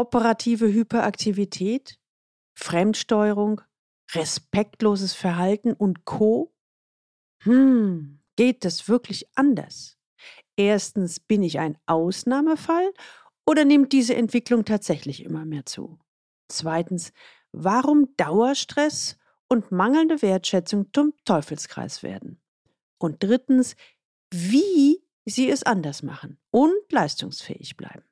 operative Hyperaktivität, Fremdsteuerung, respektloses Verhalten und Co. Hm, geht das wirklich anders? Erstens, bin ich ein Ausnahmefall oder nimmt diese Entwicklung tatsächlich immer mehr zu? Zweitens, warum Dauerstress und mangelnde Wertschätzung zum Teufelskreis werden? Und drittens, wie sie es anders machen und leistungsfähig bleiben.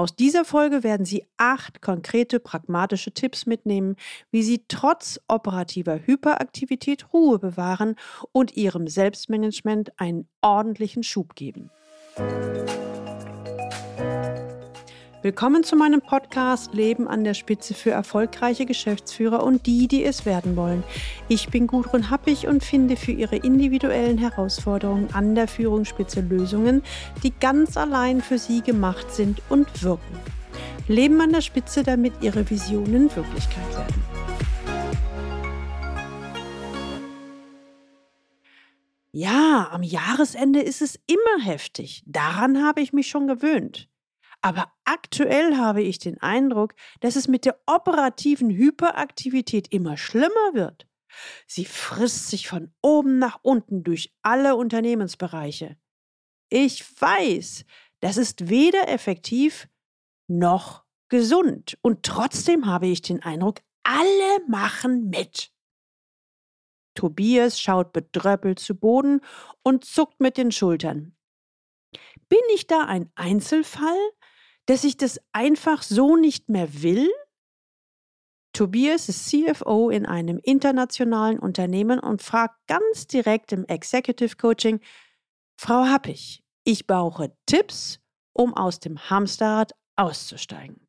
Aus dieser Folge werden Sie acht konkrete pragmatische Tipps mitnehmen, wie Sie trotz operativer Hyperaktivität Ruhe bewahren und Ihrem Selbstmanagement einen ordentlichen Schub geben. Willkommen zu meinem Podcast Leben an der Spitze für erfolgreiche Geschäftsführer und die, die es werden wollen. Ich bin Gudrun Happig und finde für Ihre individuellen Herausforderungen an der Führungsspitze Lösungen, die ganz allein für Sie gemacht sind und wirken. Leben an der Spitze, damit Ihre Visionen Wirklichkeit werden. Ja, am Jahresende ist es immer heftig. Daran habe ich mich schon gewöhnt. Aber aktuell habe ich den Eindruck, dass es mit der operativen Hyperaktivität immer schlimmer wird. Sie frisst sich von oben nach unten durch alle Unternehmensbereiche. Ich weiß, das ist weder effektiv noch gesund. Und trotzdem habe ich den Eindruck, alle machen mit. Tobias schaut bedröppelt zu Boden und zuckt mit den Schultern. Bin ich da ein Einzelfall? Dass ich das einfach so nicht mehr will? Tobias ist CFO in einem internationalen Unternehmen und fragt ganz direkt im Executive Coaching, Frau Happig, ich brauche Tipps, um aus dem Hamsterrad auszusteigen.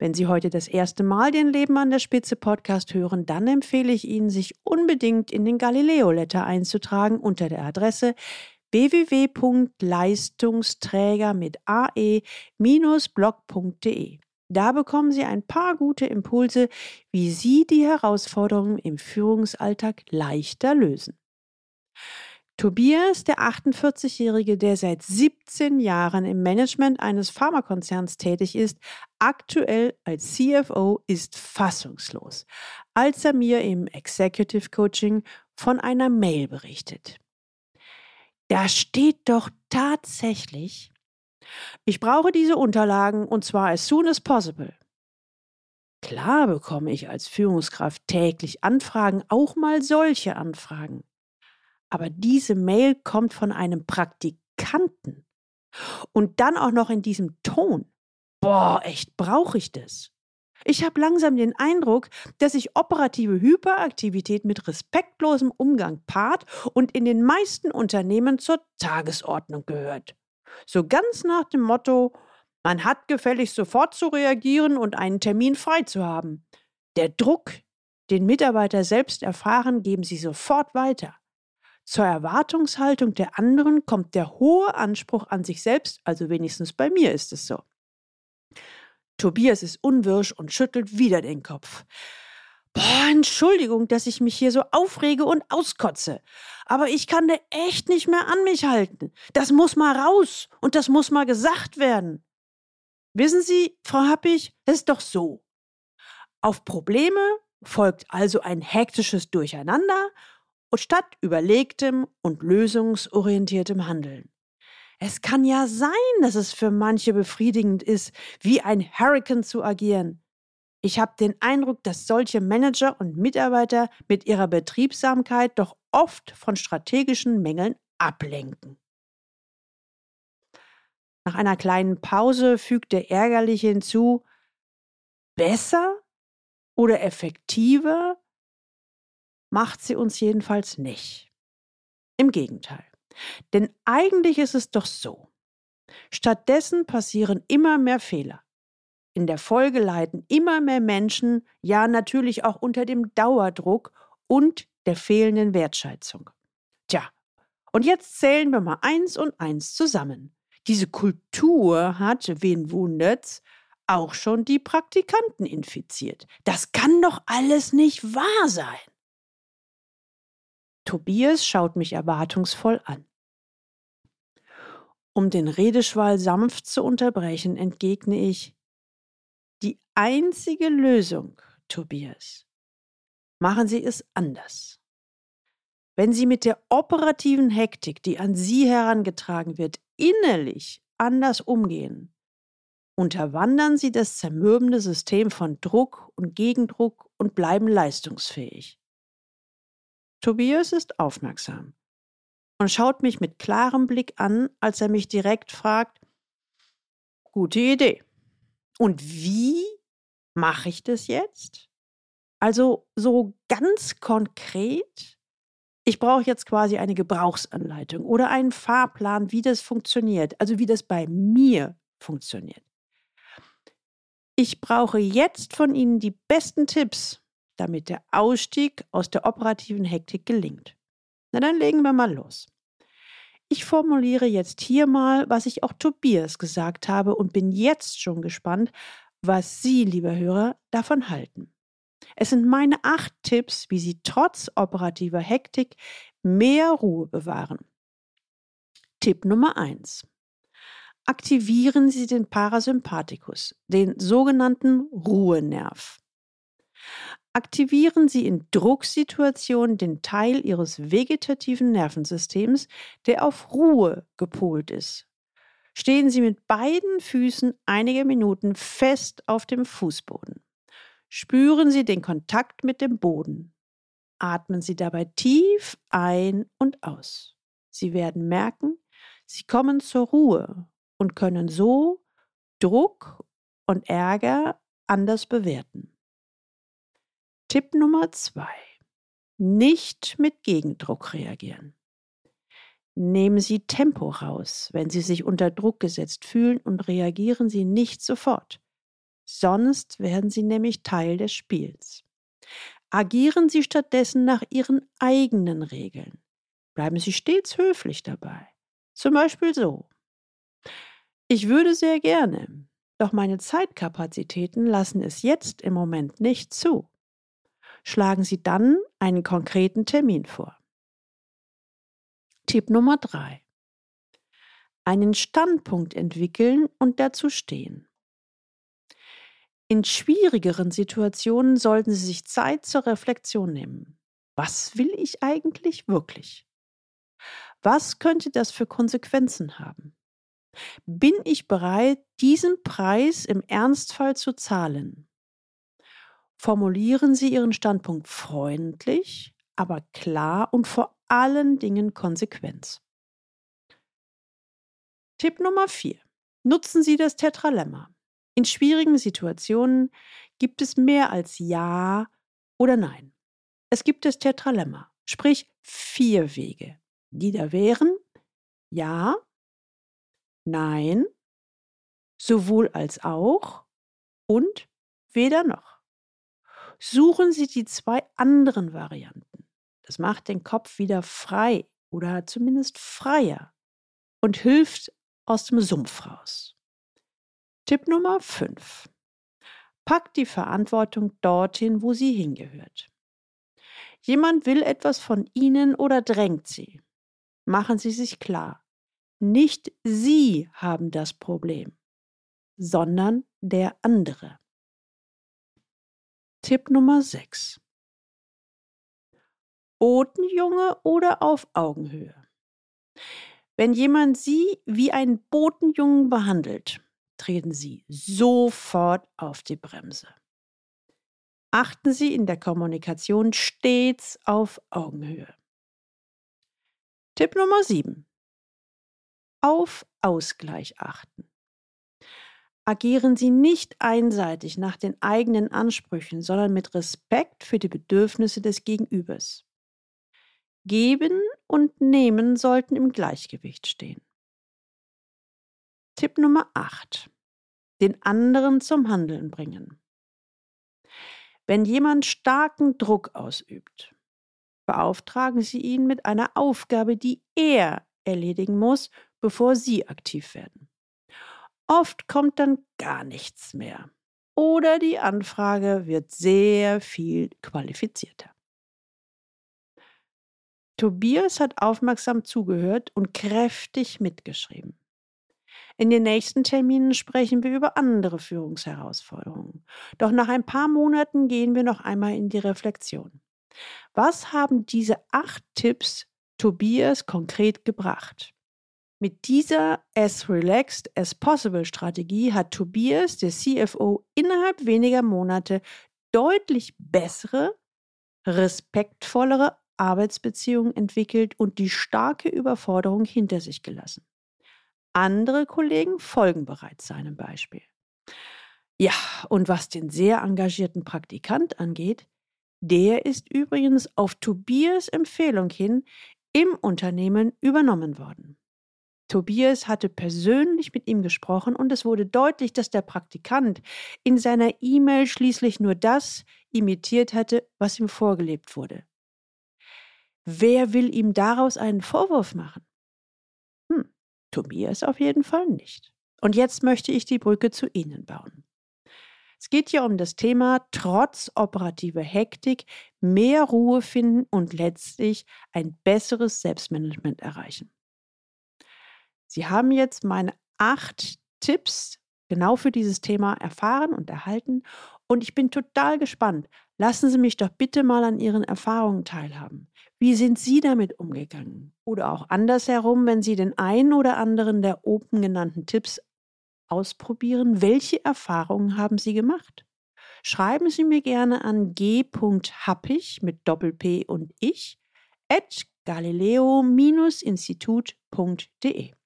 Wenn Sie heute das erste Mal den Leben an der Spitze Podcast hören, dann empfehle ich Ihnen, sich unbedingt in den Galileo Letter einzutragen unter der Adresse www.leistungsträger mit ae-blog.de. Da bekommen Sie ein paar gute Impulse, wie Sie die Herausforderungen im Führungsalltag leichter lösen. Tobias, der 48-Jährige, der seit 17 Jahren im Management eines Pharmakonzerns tätig ist, aktuell als CFO, ist fassungslos, als er mir im Executive Coaching von einer Mail berichtet. Da steht doch tatsächlich, ich brauche diese Unterlagen und zwar as soon as possible. Klar bekomme ich als Führungskraft täglich Anfragen, auch mal solche Anfragen. Aber diese Mail kommt von einem Praktikanten. Und dann auch noch in diesem Ton. Boah, echt brauche ich das? Ich habe langsam den Eindruck, dass sich operative Hyperaktivität mit respektlosem Umgang paart und in den meisten Unternehmen zur Tagesordnung gehört. So ganz nach dem Motto, man hat gefälligst sofort zu reagieren und einen Termin frei zu haben. Der Druck, den Mitarbeiter selbst erfahren, geben sie sofort weiter. Zur Erwartungshaltung der anderen kommt der hohe Anspruch an sich selbst, also wenigstens bei mir ist es so. Tobias ist unwirsch und schüttelt wieder den Kopf. Boah, Entschuldigung, dass ich mich hier so aufrege und auskotze. Aber ich kann da echt nicht mehr an mich halten. Das muss mal raus und das muss mal gesagt werden. Wissen Sie, Frau Happig, es ist doch so. Auf Probleme folgt also ein hektisches Durcheinander und statt überlegtem und lösungsorientiertem Handeln. Es kann ja sein, dass es für manche befriedigend ist, wie ein Hurricane zu agieren. Ich habe den Eindruck, dass solche Manager und Mitarbeiter mit ihrer Betriebsamkeit doch oft von strategischen Mängeln ablenken. Nach einer kleinen Pause fügt der Ärgerliche hinzu, besser oder effektiver macht sie uns jedenfalls nicht. Im Gegenteil. Denn eigentlich ist es doch so. Stattdessen passieren immer mehr Fehler. In der Folge leiden immer mehr Menschen, ja natürlich auch unter dem Dauerdruck und der fehlenden Wertschätzung. Tja, und jetzt zählen wir mal eins und eins zusammen. Diese Kultur hat, wen wundert's, auch schon die Praktikanten infiziert. Das kann doch alles nicht wahr sein. Tobias schaut mich erwartungsvoll an. Um den Redeschwall sanft zu unterbrechen, entgegne ich Die einzige Lösung, Tobias, machen Sie es anders. Wenn Sie mit der operativen Hektik, die an Sie herangetragen wird, innerlich anders umgehen, unterwandern Sie das zermürbende System von Druck und Gegendruck und bleiben leistungsfähig. Tobias ist aufmerksam und schaut mich mit klarem Blick an, als er mich direkt fragt, gute Idee. Und wie mache ich das jetzt? Also so ganz konkret? ich brauche jetzt quasi eine Gebrauchsanleitung oder einen Fahrplan, wie das funktioniert, also wie das bei mir funktioniert. Ich brauche jetzt von Ihnen die besten Tipps, damit der Ausstieg aus der operativen Hektik gelingt. Na dann legen wir mal los. Ich formuliere jetzt hier mal, was ich auch Tobias gesagt habe und bin jetzt schon gespannt, was Sie, lieber Hörer, davon halten. Es sind meine acht Tipps, wie Sie trotz operativer Hektik mehr Ruhe bewahren. Tipp Nummer eins: Aktivieren Sie den Parasympathikus, den sogenannten Ruhenerv. Aktivieren Sie in Drucksituationen den Teil Ihres vegetativen Nervensystems, der auf Ruhe gepolt ist. Stehen Sie mit beiden Füßen einige Minuten fest auf dem Fußboden. Spüren Sie den Kontakt mit dem Boden. Atmen Sie dabei tief ein und aus. Sie werden merken, Sie kommen zur Ruhe und können so Druck und Ärger anders bewerten. Tipp Nummer zwei. Nicht mit Gegendruck reagieren. Nehmen Sie Tempo raus, wenn Sie sich unter Druck gesetzt fühlen und reagieren Sie nicht sofort. Sonst werden sie nämlich Teil des Spiels. Agieren Sie stattdessen nach Ihren eigenen Regeln. Bleiben Sie stets höflich dabei. Zum Beispiel so. Ich würde sehr gerne, doch meine Zeitkapazitäten lassen es jetzt im Moment nicht zu. Schlagen Sie dann einen konkreten Termin vor. Tipp Nummer drei: Einen Standpunkt entwickeln und dazu stehen. In schwierigeren Situationen sollten Sie sich Zeit zur Reflexion nehmen. Was will ich eigentlich wirklich? Was könnte das für Konsequenzen haben? Bin ich bereit, diesen Preis im Ernstfall zu zahlen? Formulieren Sie Ihren Standpunkt freundlich, aber klar und vor allen Dingen konsequent. Tipp Nummer 4. Nutzen Sie das Tetralemma. In schwierigen Situationen gibt es mehr als Ja oder Nein. Es gibt das Tetralemma, sprich vier Wege, die da wären Ja, Nein, sowohl als auch und weder noch. Suchen Sie die zwei anderen Varianten. Das macht den Kopf wieder frei oder zumindest freier und hilft aus dem Sumpf raus. Tipp Nummer 5. Packt die Verantwortung dorthin, wo sie hingehört. Jemand will etwas von Ihnen oder drängt Sie. Machen Sie sich klar, nicht Sie haben das Problem, sondern der andere. Tipp Nummer 6. Botenjunge oder auf Augenhöhe. Wenn jemand Sie wie einen Botenjungen behandelt, treten Sie sofort auf die Bremse. Achten Sie in der Kommunikation stets auf Augenhöhe. Tipp Nummer 7. Auf Ausgleich achten. Agieren Sie nicht einseitig nach den eigenen Ansprüchen, sondern mit Respekt für die Bedürfnisse des Gegenübers. Geben und Nehmen sollten im Gleichgewicht stehen. Tipp Nummer 8. Den anderen zum Handeln bringen. Wenn jemand starken Druck ausübt, beauftragen Sie ihn mit einer Aufgabe, die er erledigen muss, bevor Sie aktiv werden. Oft kommt dann gar nichts mehr. Oder die Anfrage wird sehr viel qualifizierter. Tobias hat aufmerksam zugehört und kräftig mitgeschrieben. In den nächsten Terminen sprechen wir über andere Führungsherausforderungen. Doch nach ein paar Monaten gehen wir noch einmal in die Reflexion. Was haben diese acht Tipps Tobias konkret gebracht? Mit dieser as relaxed as possible Strategie hat Tobias, der CFO, innerhalb weniger Monate deutlich bessere, respektvollere Arbeitsbeziehungen entwickelt und die starke Überforderung hinter sich gelassen. Andere Kollegen folgen bereits seinem Beispiel. Ja, und was den sehr engagierten Praktikant angeht, der ist übrigens auf Tobias Empfehlung hin im Unternehmen übernommen worden. Tobias hatte persönlich mit ihm gesprochen und es wurde deutlich, dass der Praktikant in seiner E-Mail schließlich nur das imitiert hatte, was ihm vorgelebt wurde. Wer will ihm daraus einen Vorwurf machen? Hm, Tobias auf jeden Fall nicht. Und jetzt möchte ich die Brücke zu Ihnen bauen. Es geht hier um das Thema trotz operativer Hektik mehr Ruhe finden und letztlich ein besseres Selbstmanagement erreichen. Sie haben jetzt meine acht Tipps genau für dieses Thema erfahren und erhalten und ich bin total gespannt. Lassen Sie mich doch bitte mal an Ihren Erfahrungen teilhaben. Wie sind Sie damit umgegangen? Oder auch andersherum, wenn Sie den einen oder anderen der oben genannten Tipps ausprobieren, welche Erfahrungen haben Sie gemacht? Schreiben Sie mir gerne an g.happig mit Doppel-P und ich at galileo-institut.de.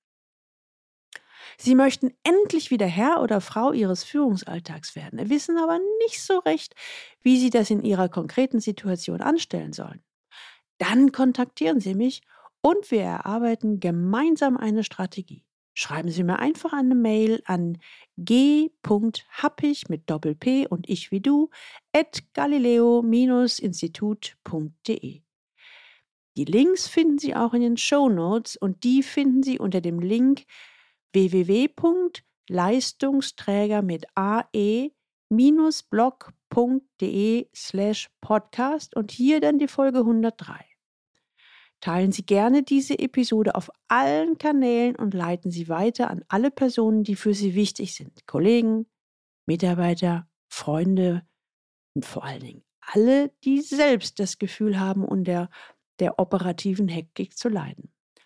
Sie möchten endlich wieder Herr oder Frau Ihres Führungsalltags werden, wissen aber nicht so recht, wie Sie das in Ihrer konkreten Situation anstellen sollen. Dann kontaktieren Sie mich und wir erarbeiten gemeinsam eine Strategie. Schreiben Sie mir einfach eine Mail an g.happig mit Doppel-P und ich wie du at galileo-institut.de. Die Links finden Sie auch in den Show Notes und die finden Sie unter dem Link www.leistungsträger mit ae-blog.de slash podcast und hier dann die Folge 103. Teilen Sie gerne diese Episode auf allen Kanälen und leiten Sie weiter an alle Personen, die für Sie wichtig sind. Kollegen, Mitarbeiter, Freunde und vor allen Dingen alle, die selbst das Gefühl haben, unter der operativen Hektik zu leiden.